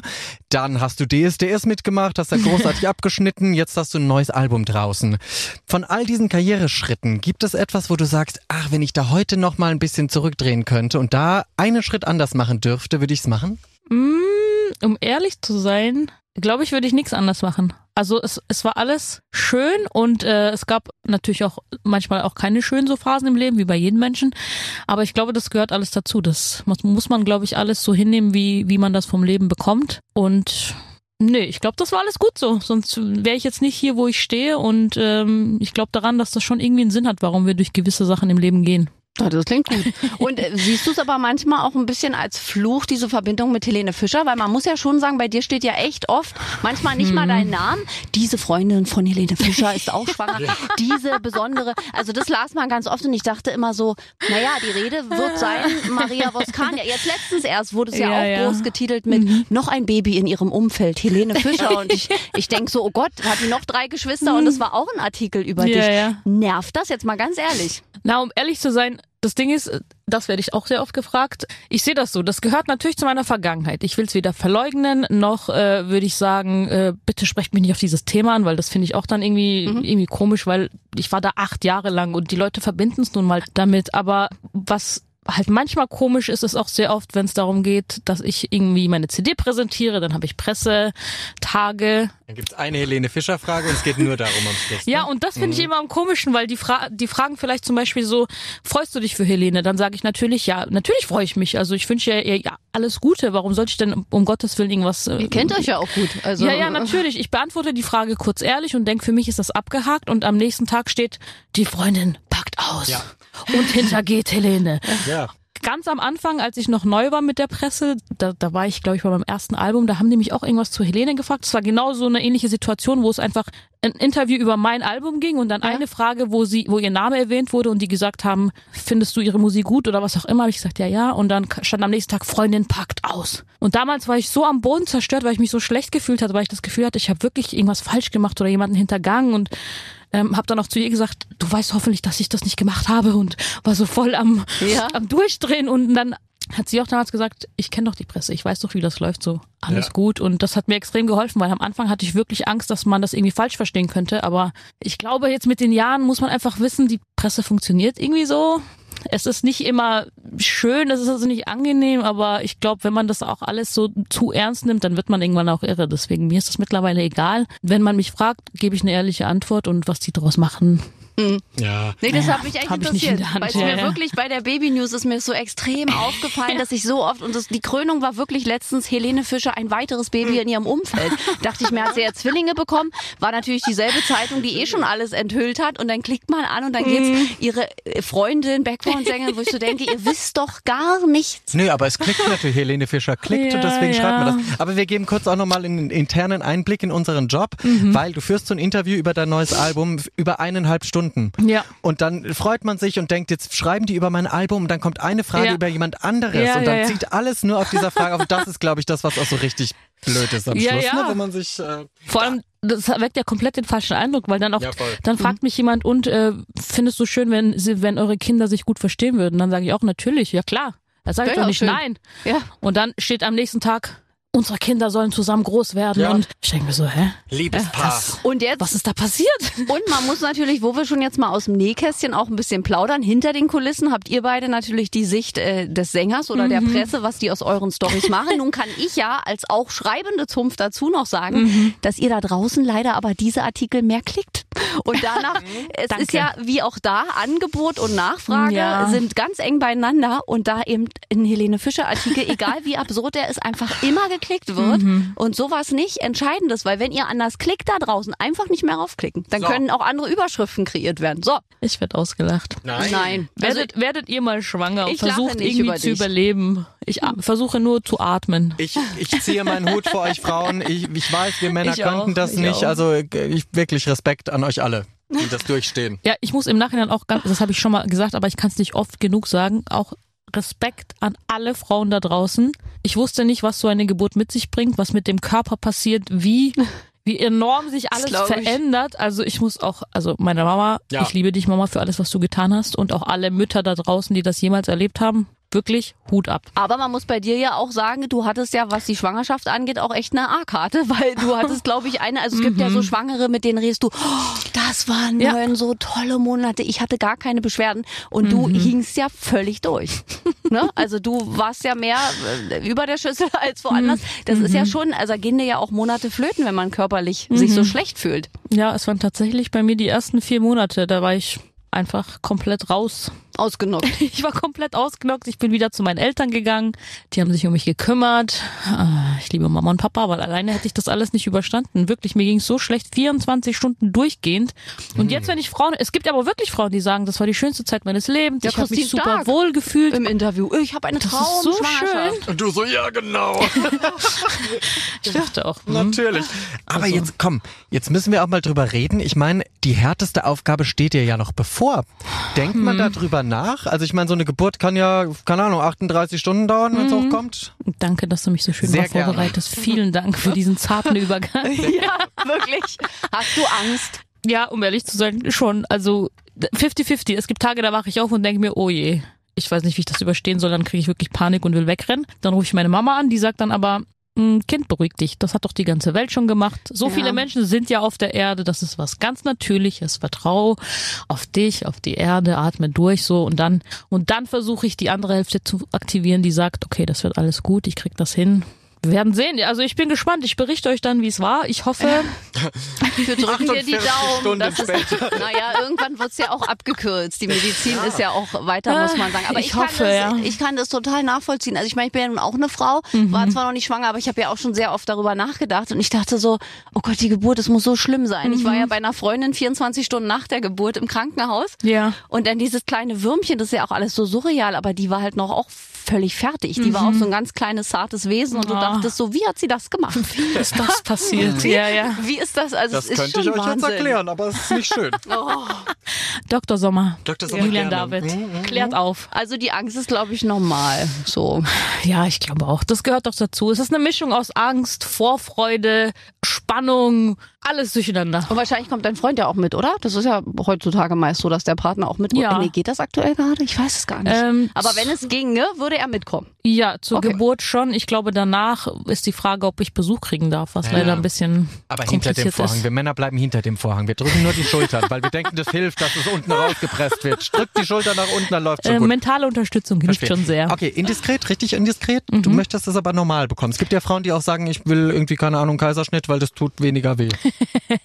Speaker 3: Dann hast du DSDS mitgemacht, hast da großartig abgeschnitten, jetzt hast du ein neues Album draußen. Von all diesen Karriereschritten gibt es etwas, wo du sagst, ach, wenn ich da heute noch mal ein bisschen zurückdrehen könnte und da einen Schritt anders machen dürfte, würde ich's machen?
Speaker 2: Mm, um ehrlich zu sein, glaube ich, würde ich nichts anders machen. Also es, es war alles schön und äh, es gab natürlich auch manchmal auch keine schönen so Phasen im Leben, wie bei jedem Menschen. Aber ich glaube, das gehört alles dazu. Das muss, muss man, glaube ich, alles so hinnehmen, wie, wie man das vom Leben bekommt. Und nee, ich glaube, das war alles gut so. Sonst wäre ich jetzt nicht hier, wo ich stehe. Und ähm, ich glaube daran, dass das schon irgendwie einen Sinn hat, warum wir durch gewisse Sachen im Leben gehen.
Speaker 1: Das klingt gut. Und äh, siehst du es aber manchmal auch ein bisschen als Fluch, diese Verbindung mit Helene Fischer? Weil man muss ja schon sagen, bei dir steht ja echt oft, manchmal nicht mal dein Name. Diese Freundin von Helene Fischer ist auch schwanger. Diese besondere, also das las man ganz oft und ich dachte immer so, naja, die Rede wird sein, Maria Voskania. Jetzt letztens erst wurde es ja,
Speaker 2: Ja,
Speaker 1: auch
Speaker 2: ja.
Speaker 1: groß getitelt mit noch ein Baby in ihrem Umfeld, Helene Fischer. Und ich, ich denk so, oh Gott, hat die noch drei Geschwister und es war auch ein Artikel über
Speaker 2: Ja,
Speaker 1: dich. Nervt das jetzt mal ganz ehrlich?
Speaker 2: Na, um ehrlich zu sein, das Ding ist, Das werde ich auch sehr oft gefragt. Ich sehe das so. Das gehört natürlich zu meiner Vergangenheit. Ich will es weder verleugnen, noch äh, würde ich sagen, äh, bitte sprecht mich nicht auf dieses Thema an, weil das finde ich auch dann irgendwie, mhm. irgendwie komisch, weil ich war da acht Jahre lang und die Leute verbinden es nun mal damit. Aber was halt manchmal komisch ist es auch sehr oft, wenn es darum geht, dass ich irgendwie meine CD präsentiere, dann habe ich Pressetage.
Speaker 3: Dann gibt's eine Helene Fischer Frage und es geht nur darum am Schluss.
Speaker 2: Ne? Ja, und das finde mhm. ich immer am komischen, weil die, Fra die fragen vielleicht zum Beispiel so, freust du dich für Helene? Dann sage ich natürlich, ja, natürlich freue ich mich. Also ich wünsche ihr ja, alles Gute. Warum sollte ich denn um Gottes Willen irgendwas...
Speaker 1: Äh, Ihr kennt euch ja auch gut. Also,
Speaker 2: ja, ja, natürlich. Ich beantworte die Frage kurz ehrlich und denke, für mich ist das abgehakt und am nächsten Tag steht, die Freundin packt aus. Ja. Und hintergeht Helene. Ja ganz am Anfang, als ich noch neu war mit der Presse, da, da war ich, glaube ich, bei meinem ersten Album, da haben die mich auch irgendwas zu Helene gefragt. Es war genau so eine ähnliche Situation, wo es einfach ein Interview über mein Album ging und dann ja. eine Frage, wo sie, wo ihr Name erwähnt wurde und die gesagt haben, findest du ihre Musik gut oder was auch immer? Habe ich gesagt, ja, ja. Und dann stand am nächsten Tag, Freundin packt aus. Und damals war ich so am Boden zerstört, weil ich mich so schlecht gefühlt hatte, weil ich das Gefühl hatte, ich habe wirklich irgendwas falsch gemacht oder jemanden hintergangen und ähm, habe dann auch zu ihr gesagt, du weißt hoffentlich, dass ich das nicht gemacht habe und war so voll am, ja. am Durchdrehen und dann hat sie auch damals gesagt, ich kenne doch die Presse, ich weiß doch, wie das läuft, so alles ja. gut. Und das hat mir extrem geholfen, weil am Anfang hatte ich wirklich Angst, dass man das irgendwie falsch verstehen könnte. Aber ich glaube, jetzt mit den Jahren muss man einfach wissen, die Presse funktioniert irgendwie so. Es ist nicht immer schön, es ist also nicht angenehm, aber ich glaube, wenn man das auch alles so zu ernst nimmt, dann wird man irgendwann auch irre. Deswegen mir ist das mittlerweile egal. Wenn man mich fragt, gebe ich eine ehrliche Antwort und was die daraus machen,
Speaker 1: Mhm. Ja. Nee, das ja, hat mich echt interessiert. Weil es mir wirklich bei der Baby News ist mir so extrem aufgefallen, dass ich so oft, und das, die Krönung war wirklich letztens Helene Fischer, ein weiteres Baby in ihrem Umfeld. Dachte ich mir, hat sie ja Zwillinge bekommen, war natürlich dieselbe Zeitung, die eh schon alles enthüllt hat. Und dann klickt man an und dann geht's mhm. ihre äh, Freundin, Backbone-Sängerin, wo ich so denke, ihr wisst doch gar nichts.
Speaker 3: Nö, aber es klickt natürlich, Helene Fischer klickt ja, und deswegen ja. schreibt man das. Aber wir geben kurz auch nochmal einen internen Einblick in unseren Job, mhm. weil du führst so ein Interview über dein neues Album über eineinhalb Stunden.
Speaker 2: Ja.
Speaker 3: Und dann freut man sich und denkt, jetzt schreiben die über mein Album und dann kommt eine Frage ja. über jemand anderes ja, und dann ja, zieht alles nur auf dieser Frage auf. Und das ist, glaube ich, das, was auch so richtig blöd ist am Schluss, ne? wenn man sich. Äh,
Speaker 2: Vor allem, das weckt ja komplett den falschen Eindruck, weil dann auch, dann fragt mhm. mich jemand, und äh, findest du schön, wenn sie, wenn eure Kinder sich gut verstehen würden? Dann sage ich auch natürlich, ja klar. Da sage ich doch nicht schön. nein. Ja. Und dann steht am nächsten Tag, unsere Kinder sollen zusammen groß werden. Ja. Und ich denke mir so, hä?
Speaker 3: Liebespaar.
Speaker 2: Was, und jetzt, was ist da passiert?
Speaker 1: Und man muss natürlich, wo wir schon jetzt mal aus dem Nähkästchen auch ein bisschen plaudern, hinter den Kulissen habt ihr beide natürlich die Sicht äh, des Sängers oder mhm. der Presse, was die aus euren Stories machen. Nun kann ich ja als auch schreibende Zunft dazu noch sagen, mhm. dass ihr da draußen leider aber diese Artikel mehr klickt. Und danach, es Danke. ist ja wie auch da, Angebot und Nachfrage ja. sind ganz eng beieinander und da eben in Helene Fischer Artikel, egal wie absurd der ist, einfach immer geklickt wird mhm. und sowas nicht entscheidendes, weil wenn ihr anders klickt da draußen, einfach nicht mehr raufklicken. Dann so. können auch andere Überschriften kreiert werden. So.
Speaker 2: Ich werde ausgelacht.
Speaker 1: Nein. Nein.
Speaker 2: Werdet, also, werdet ihr mal schwanger und versucht irgendwie über zu überleben. Ich versuche nur zu atmen.
Speaker 3: Ich, ich ziehe meinen Hut vor euch Frauen. Ich, ich weiß, wir Männer ich könnten auch, das nicht. Auch. Also ich, wirklich Respekt an euch alle die das durchstehen.
Speaker 2: Ja, ich muss im Nachhinein auch ganz, das habe ich schon mal gesagt, aber ich kann es nicht oft genug sagen, auch Respekt an alle Frauen da draußen. Ich wusste nicht, was so eine Geburt mit sich bringt, was mit dem Körper passiert, wie wie enorm sich alles verändert. Also ich muss auch, also meine Mama, ja. ich liebe dich Mama für alles, was du getan hast und auch alle Mütter da draußen, die das jemals erlebt haben wirklich Hut ab.
Speaker 1: Aber man muss bei dir ja auch sagen, du hattest ja, was die Schwangerschaft angeht, auch echt eine A-Karte, weil du hattest, glaube ich, eine, also es gibt ja so mhm. Schwangere, mit denen redest du, oh, das waren ja. neun so tolle Monate, ich hatte gar keine Beschwerden und mhm. du hingst ja völlig durch. ne? Also du warst ja mehr äh, über der Schüssel als woanders. Mhm. Das ist ja mhm. schon, also gehen dir ja auch Monate flöten, wenn man körperlich sich so mhm. schlecht fühlt.
Speaker 2: Ja, es waren tatsächlich bei mir die ersten vier Monate, da war ich einfach komplett raus
Speaker 1: Ausgenockt.
Speaker 2: Ich war komplett ausgenockt. Ich bin wieder zu meinen Eltern gegangen. Die haben sich um mich gekümmert. Ah, ich liebe Mama und Papa, weil alleine hätte ich das alles nicht überstanden. Wirklich, mir ging es so schlecht, 24 Stunden durchgehend. Und mhm. jetzt, wenn ich Frauen, es gibt aber wirklich Frauen, die sagen, das war die schönste Zeit meines Lebens. Ja, ich habe mich super Stark wohl gefühlt.
Speaker 1: Im Interview. Ich habe eine das Traum
Speaker 2: ist so schön.
Speaker 3: Und du so, ja genau.
Speaker 2: ich dachte auch.
Speaker 3: Hm. Natürlich. Aber also. jetzt komm, jetzt müssen wir auch mal drüber reden. Ich meine, die härteste Aufgabe steht dir ja noch bevor. Denkt man hm. Darüber nach? Also ich meine, so eine Geburt kann ja, keine Ahnung, 38 Stunden dauern, wenn es mhm. kommt.
Speaker 2: Danke, dass du mich so schön Sehr vorbereitest. Vielen Dank für diesen zarten Übergang.
Speaker 1: ja, wirklich. Hast du Angst?
Speaker 2: Ja, um ehrlich zu sein, schon. Also 50-50. Es gibt Tage, da wache ich auf und denke mir, oh je, ich weiß nicht, wie ich das überstehen soll, dann kriege ich wirklich Panik und will wegrennen. Dann rufe ich meine Mama an, die sagt dann aber, "Mm, Kind, beruhig dich. Das hat doch die ganze Welt schon gemacht. So
Speaker 1: Ja.
Speaker 2: viele Menschen sind ja auf der Erde. Das ist was ganz Natürliches. Vertrau auf dich, auf die Erde, atme durch so und dann und dann versuche ich die andere Hälfte zu aktivieren, die sagt, okay, das wird alles gut, ich krieg das hin. Wir werden sehen. Also ich bin gespannt. Ich berichte euch dann, wie es war. Ich hoffe,
Speaker 1: Wir drücken dir die
Speaker 3: 48
Speaker 1: Daumen. Das ist, naja, irgendwann wird's ja auch abgekürzt. Die Medizin ist ja auch weiter, muss man sagen. Aber ich,
Speaker 2: Ich
Speaker 1: kann,
Speaker 2: hoffe,
Speaker 1: das,
Speaker 2: ja.
Speaker 1: ich kann das total nachvollziehen. Also ich meine, ich bin ja nun auch eine Frau,
Speaker 2: Mhm.
Speaker 1: war zwar noch nicht schwanger, aber ich habe ja auch schon sehr oft darüber nachgedacht. Und ich dachte so, oh Gott, die Geburt, das muss so schlimm sein. Ich war
Speaker 2: Mhm.
Speaker 1: ja bei einer Freundin 24 Stunden nach der Geburt im Krankenhaus.
Speaker 2: ja.
Speaker 1: Und dann dieses kleine Würmchen, das ist ja auch alles so surreal, aber die war halt noch auch völlig fertig. Die war auch so ein ganz kleines, zartes Wesen und du
Speaker 2: Mhm. Ah.
Speaker 1: dachtest so, wie hat sie das gemacht?
Speaker 2: Wie ist das passiert? ja, ja.
Speaker 1: Wie ist das? Also
Speaker 3: Das
Speaker 1: es ist
Speaker 3: könnte
Speaker 1: schon
Speaker 3: ich euch
Speaker 1: Wahnsinn.
Speaker 3: jetzt erklären, aber es ist nicht schön.
Speaker 1: Oh.
Speaker 2: Dr. Sommer.
Speaker 3: Dr. Sommer
Speaker 2: Julian
Speaker 3: gerne.
Speaker 2: David.
Speaker 3: Mhm,
Speaker 2: Klärt auf.
Speaker 1: Also die Angst ist, glaube ich, normal. So.
Speaker 2: Ja, ich glaube auch. Das gehört doch dazu. Es ist eine Mischung aus Angst, Vorfreude, Spannung, alles durcheinander.
Speaker 1: Und wahrscheinlich kommt dein Freund ja auch mit, oder? Das ist ja heutzutage meist so, dass der Partner auch mitkommt.
Speaker 2: Ja.
Speaker 1: Nee, geht das aktuell gerade? Ich weiß es gar nicht.
Speaker 2: Ähm,
Speaker 1: Aber wenn es ginge, würde er mitkommen.
Speaker 2: Ja, zur
Speaker 1: Okay.
Speaker 2: Geburt schon. Ich glaube, danach ist die Frage, ob ich Besuch kriegen darf, was
Speaker 3: Ja.
Speaker 2: leider ein bisschen
Speaker 3: Aber hinter dem
Speaker 2: kompliziert
Speaker 3: Vorhang.
Speaker 2: ist.
Speaker 3: Wir Männer bleiben hinter dem Vorhang. Wir drücken nur die Schultern, weil wir denken, das hilft, dass es unten rausgepresst wird. Drückt die Schulter nach unten, dann läuft schon
Speaker 2: Äh,
Speaker 3: gut.
Speaker 2: mentale Unterstützung hilft
Speaker 3: Verstehe.
Speaker 2: schon sehr. Mhm.
Speaker 3: Okay, indiskret, richtig indiskret. Du möchtest es aber normal bekommen. Es gibt ja Frauen, die auch sagen, ich will irgendwie, keine Ahnung, Kaiserschnitt, weil das tut weniger weh.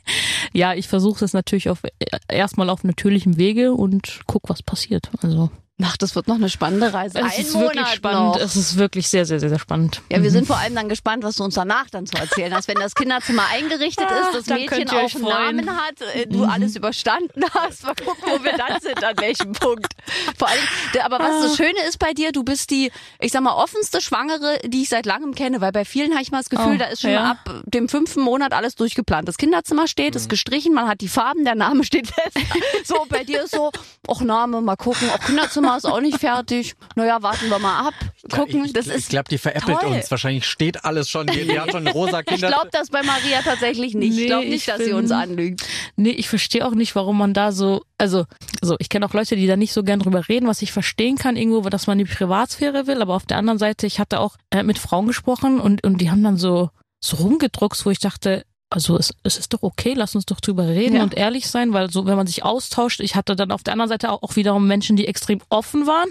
Speaker 2: Ja, ich versuche es natürlich auf erstmal auf natürlichem Wege und guck, was passiert. Also
Speaker 1: Ach, das wird noch eine spannende Reise.
Speaker 2: es
Speaker 1: Ein
Speaker 2: ist
Speaker 1: Monat
Speaker 2: wirklich spannend.
Speaker 1: Noch.
Speaker 2: Es ist wirklich sehr, sehr, sehr, sehr spannend.
Speaker 1: Ja, wir sind vor allem dann gespannt, was du uns danach dann zu erzählen hast. Wenn das Kinderzimmer eingerichtet
Speaker 2: Ah,
Speaker 1: ist, das
Speaker 2: dann
Speaker 1: Mädchen auch einen. Namen hat, äh, du alles überstanden hast. Mal gucken, wo wir dann sind, an welchem Punkt. Vor allem, aber was das Schöne ist bei dir, du bist die, ich sag mal, offenste Schwangere, die ich seit langem kenne, weil bei vielen habe ich mal das Gefühl,
Speaker 2: Oh,
Speaker 1: da ist schon
Speaker 2: ja.
Speaker 1: ab dem fünften Monat alles durchgeplant. Das Kinderzimmer steht, ist gestrichen, man hat die Farben, der Name steht fest. So, bei dir ist so, ach Name, mal gucken, auch Kinderzimmer ist auch nicht fertig. Naja, warten wir mal ab. Gucken,
Speaker 3: ich
Speaker 1: das
Speaker 3: ich
Speaker 1: ist
Speaker 3: glaube, die veräppelt
Speaker 1: toll.
Speaker 3: uns. Wahrscheinlich steht alles schon. Die, die hat schon rosa
Speaker 1: Ich
Speaker 3: Kinder.
Speaker 1: glaube das bei Maria tatsächlich nicht. ich
Speaker 2: Nee,
Speaker 1: glaube
Speaker 2: ich
Speaker 1: nicht, dass sie
Speaker 2: bin-
Speaker 1: uns anlügt.
Speaker 2: Nee, ich verstehe auch nicht, warum man da so, also, so, ich kenne auch Leute, die da nicht so gern drüber reden, was ich verstehen kann irgendwo, dass man die Privatsphäre will, aber auf der anderen Seite, ich hatte auch äh, mit Frauen gesprochen und, und die haben dann so, so rumgedruckst, wo ich dachte, also es, es ist doch okay, lass uns doch drüber reden
Speaker 1: Ja.
Speaker 2: und ehrlich sein, weil so, wenn man sich austauscht, ich hatte dann auf der anderen Seite auch, auch wiederum Menschen, die extrem offen waren.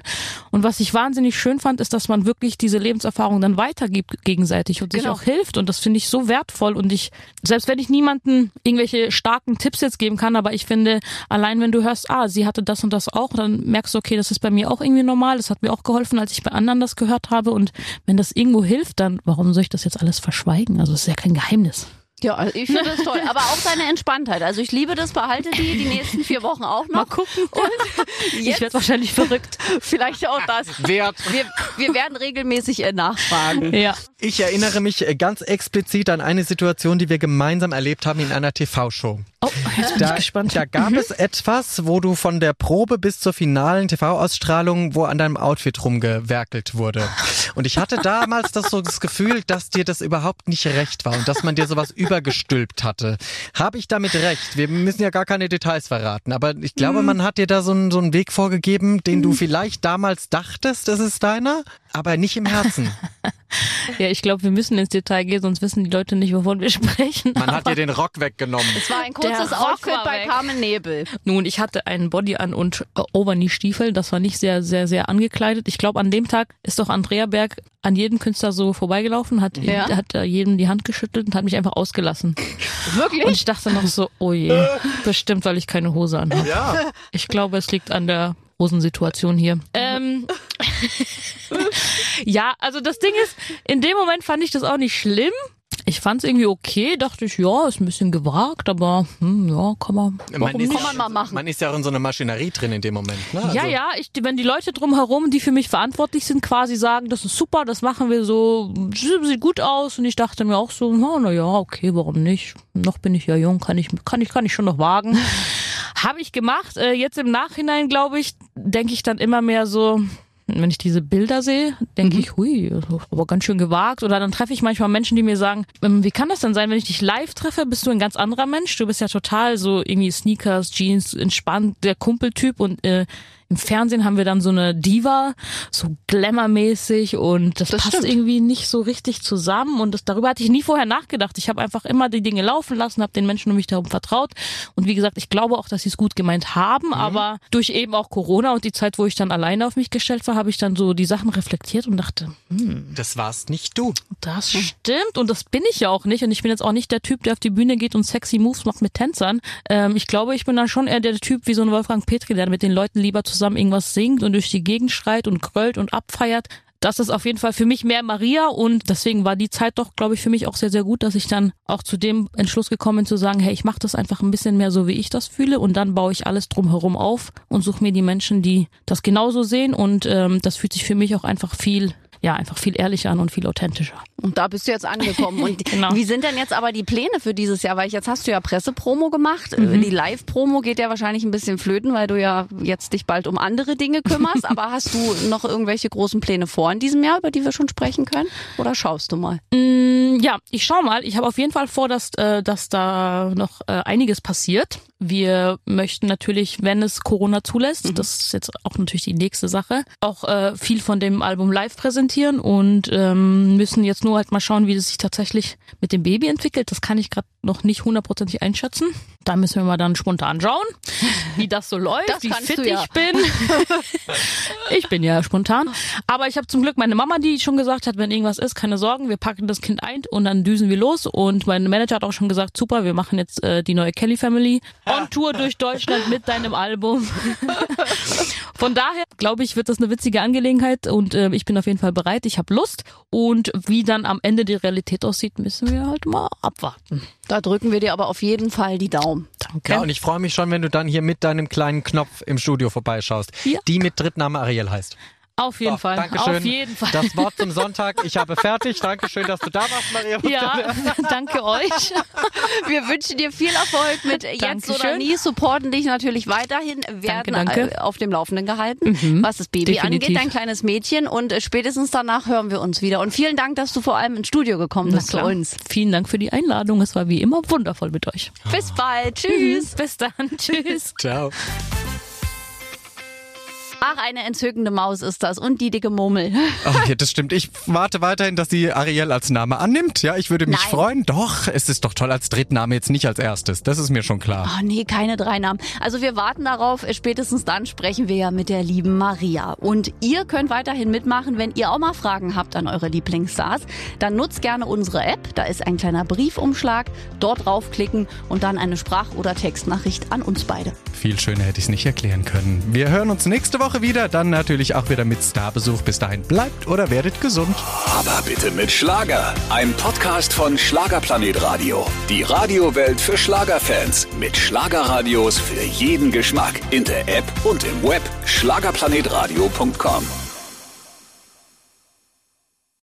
Speaker 2: Und was ich wahnsinnig schön fand, ist, dass man wirklich diese Lebenserfahrung dann weitergibt gegenseitig und sich
Speaker 1: Genau.
Speaker 2: auch hilft. Und das finde ich so wertvoll. Und ich, selbst wenn ich niemanden irgendwelche starken Tipps jetzt geben kann, aber ich finde, allein wenn du hörst, ah, sie hatte das und das auch, dann merkst du, okay, das ist bei mir auch irgendwie normal. Das hat mir auch geholfen, als ich bei anderen das gehört habe. Und wenn das irgendwo hilft, dann warum soll ich das jetzt alles verschweigen? Also es ist ja kein Geheimnis.
Speaker 1: Ja, also ich finde das toll. Aber auch deine Entspanntheit. Also ich liebe das, behalte die die nächsten vier Wochen auch noch.
Speaker 2: Mal gucken.
Speaker 1: Und
Speaker 2: Ich werde wahrscheinlich verrückt.
Speaker 1: vielleicht auch das.
Speaker 3: Wert.
Speaker 1: Wir, wir werden regelmäßig äh, nachfragen.
Speaker 2: Ja.
Speaker 3: Ich erinnere mich äh, ganz explizit an eine Situation, die wir gemeinsam erlebt haben in einer TV-Show.
Speaker 2: Oh, jetzt bin
Speaker 3: Da,
Speaker 2: ich gespannt.
Speaker 3: da gab es etwas, wo du von der Probe bis zur finalen TV-Ausstrahlung, wo an deinem Outfit rumgewerkelt wurde. Und ich hatte damals das so das Gefühl, dass dir das überhaupt nicht recht war und dass man dir sowas übergestülpt hatte. Habe ich damit recht? Wir müssen ja gar keine Details verraten, aber ich glaube, man hat dir da so einen, so einen Weg vorgegeben, den du vielleicht damals dachtest, das ist deiner, aber nicht im Herzen.
Speaker 2: Ja, ich glaube, wir müssen ins Detail gehen, sonst wissen die Leute nicht, wovon wir sprechen.
Speaker 3: Man hat dir den Rock weggenommen.
Speaker 1: Es war ein kurzes Outfit bei. Carmen Nebel.
Speaker 2: Nun, ich hatte einen Body an und äh, Overknee-Stiefel. Das war nicht sehr, sehr, sehr angekleidet. Ich glaube, an dem Tag ist doch Andrea Berg an jedem Künstler so vorbeigelaufen, hat,
Speaker 1: Ja.
Speaker 2: hat äh, jedem die Hand geschüttelt und hat mich einfach ausgelassen.
Speaker 1: Wirklich?
Speaker 2: Und ich dachte noch so, oh je, bestimmt, weil ich keine Hose anhabe.
Speaker 3: Ja.
Speaker 2: Ich glaube, es liegt an der Hosensituation hier. Ähm, ja, also das Ding ist, in dem Moment fand ich das auch nicht schlimm. Ich fand es irgendwie okay, dachte ich, ja, ist ein bisschen gewagt, aber hm, ja, kann man. Warum
Speaker 3: ist,
Speaker 2: nicht?
Speaker 1: Kann man mal machen.
Speaker 3: Man ist ja auch in so einer Maschinerie drin in dem Moment. Ne? Also,
Speaker 2: Ja, ja, ich, wenn die Leute drumherum, die für mich verantwortlich sind, quasi sagen, das ist super, das machen wir so, sieht gut aus. Und ich dachte mir auch so, na, na ja, okay, warum nicht? Noch bin ich ja jung, kann ich, kann ich, kann ich schon noch wagen. Habe ich gemacht. Äh, jetzt im Nachhinein, glaube ich, denke ich dann immer mehr so, wenn ich diese Bilder sehe, denke ich, hui, aber ganz schön gewagt. Oder dann treffe ich manchmal Menschen, die mir sagen, ähm, wie kann das denn sein, wenn ich dich live treffe, bist du ein ganz anderer Mensch. Du bist ja total so irgendwie Sneakers, Jeans, entspannt, der Kumpeltyp und äh, im Fernsehen haben wir dann so eine Diva, so glamourmäßig und das,
Speaker 1: Das
Speaker 2: passt
Speaker 1: stimmt.
Speaker 2: irgendwie nicht so richtig zusammen und das, darüber hatte ich nie vorher nachgedacht. Ich habe einfach immer die Dinge laufen lassen, habe den Menschen um mich herum vertraut und wie gesagt, ich glaube auch, dass sie es gut gemeint haben, aber durch eben auch Corona und die Zeit, wo ich dann alleine auf mich gestellt war, habe ich dann so die Sachen reflektiert und dachte,
Speaker 3: Das warst nicht du.
Speaker 2: das stimmt und das bin ich ja auch nicht und ich bin jetzt auch nicht der Typ, der auf die Bühne geht und sexy Moves macht mit Tänzern. Ähm, ich glaube, ich bin dann schon eher der Typ wie so ein Wolfgang Petri, der mit den Leuten lieber zusammen irgendwas singt und durch die Gegend schreit und grölt und abfeiert. Das ist auf jeden Fall für mich mehr Maria und deswegen war die Zeit doch, glaube ich, für mich auch sehr, sehr gut, dass ich dann auch zu dem Entschluss gekommen bin zu sagen, hey, ich mache das einfach ein bisschen mehr so, wie ich das fühle und dann baue ich alles drumherum auf und suche mir die Menschen, die das genauso sehen und ähm, das fühlt sich für mich auch einfach viel, ja, einfach viel ehrlicher an und viel authentischer.
Speaker 1: Und da bist du jetzt angekommen. Und
Speaker 2: Genau.
Speaker 1: wie sind denn jetzt aber die Pläne für dieses Jahr? Weil jetzt hast du ja Pressepromo gemacht.
Speaker 2: Mhm.
Speaker 1: Die Live-Promo geht ja wahrscheinlich ein bisschen flöten, weil du ja jetzt dich bald um andere Dinge kümmerst. aber hast du noch irgendwelche großen Pläne vor in diesem Jahr, über die wir schon sprechen können? Oder schaust du mal?
Speaker 2: Mm, Ja, ich schau mal. Ich habe auf jeden Fall vor, dass, äh, dass da noch äh, einiges passiert. Wir möchten natürlich, wenn es Corona zulässt, das ist jetzt auch natürlich die nächste Sache, auch äh, viel von dem Album live präsentieren und ähm, müssen jetzt nur halt mal schauen, wie es sich tatsächlich mit dem Baby entwickelt. Das kann ich gerade noch nicht hundertprozentig einschätzen. Da müssen wir mal dann spontan schauen, wie das so läuft,
Speaker 1: Das
Speaker 2: wie fit
Speaker 1: ja.
Speaker 2: ich bin. Ich bin ja spontan. Aber ich habe zum Glück meine Mama, die schon gesagt hat, wenn irgendwas ist, keine Sorgen, wir packen das Kind ein und dann düsen wir los. Und mein Manager hat auch schon gesagt, super, wir machen jetzt äh, die neue Kelly Family on Tour durch Deutschland mit deinem Album. Von daher glaube ich, wird das eine witzige Angelegenheit und äh, ich bin auf jeden Fall bereit. Ich habe Lust. Und wie dann am Ende die Realität aussieht, müssen wir halt mal abwarten.
Speaker 1: Da drücken wir dir aber auf jeden Fall die Daumen.
Speaker 2: Danke.
Speaker 3: Ja, und ich freue mich schon, wenn du dann hier mit deinem kleinen Knopf im Studio vorbeischaust,
Speaker 2: Ja.
Speaker 3: die mit Drittname Ariel heißt.
Speaker 2: Auf jeden
Speaker 3: So,
Speaker 2: Fall.
Speaker 3: Dankeschön.
Speaker 2: Auf jeden Fall.
Speaker 3: Das Wort zum Sonntag. Ich habe fertig. Dankeschön, dass du da warst, Maria.
Speaker 2: ja, danke euch.
Speaker 1: Wir wünschen dir viel Erfolg mit Jetzt oder
Speaker 2: Dankeschön.
Speaker 1: Nie. Supporten dich natürlich weiterhin, werden
Speaker 2: danke.
Speaker 1: äh, auf dem Laufenden gehalten, was das Baby
Speaker 2: definitiv.
Speaker 1: angeht. Dein kleines Mädchen und äh, spätestens danach hören wir uns wieder. Und vielen Dank, dass du vor allem ins Studio gekommen
Speaker 2: Na
Speaker 1: bist zu uns.
Speaker 2: Vielen Dank für die Einladung. Es war wie immer wundervoll mit euch.
Speaker 1: Bis bald. Tschüss.
Speaker 2: Bis dann. Tschüss.
Speaker 3: Ciao.
Speaker 1: Ach, eine entzückende Maus ist das und die dicke Murmel.
Speaker 3: Oh, ja, das stimmt. Ich warte weiterhin, dass sie Ariel als Name annimmt. Ja, ich würde mich
Speaker 1: Nein.
Speaker 3: freuen. Doch, es ist doch toll als Drittname, jetzt nicht als erstes. Das ist mir schon klar.
Speaker 1: Oh nee, keine drei Namen. Also wir warten darauf. Spätestens dann sprechen wir ja mit der lieben Maria. Und ihr könnt weiterhin mitmachen, wenn ihr auch mal Fragen habt an eure Lieblingsstars. Dann nutzt gerne unsere App. Da ist ein kleiner Briefumschlag. Dort draufklicken und dann eine Sprach- oder Textnachricht an uns beide.
Speaker 3: Viel schöner hätte ich es nicht erklären können. Wir hören uns nächste Woche wieder, dann natürlich auch wieder mit Starbesuch. Bis dahin bleibt oder werdet gesund.
Speaker 4: Aber bitte mit Schlager. Ein Podcast von Schlagerplanet Radio. Die Radiowelt für Schlagerfans. Mit Schlagerradios für jeden Geschmack. In der App und im Web. Schlagerplanetradio.com.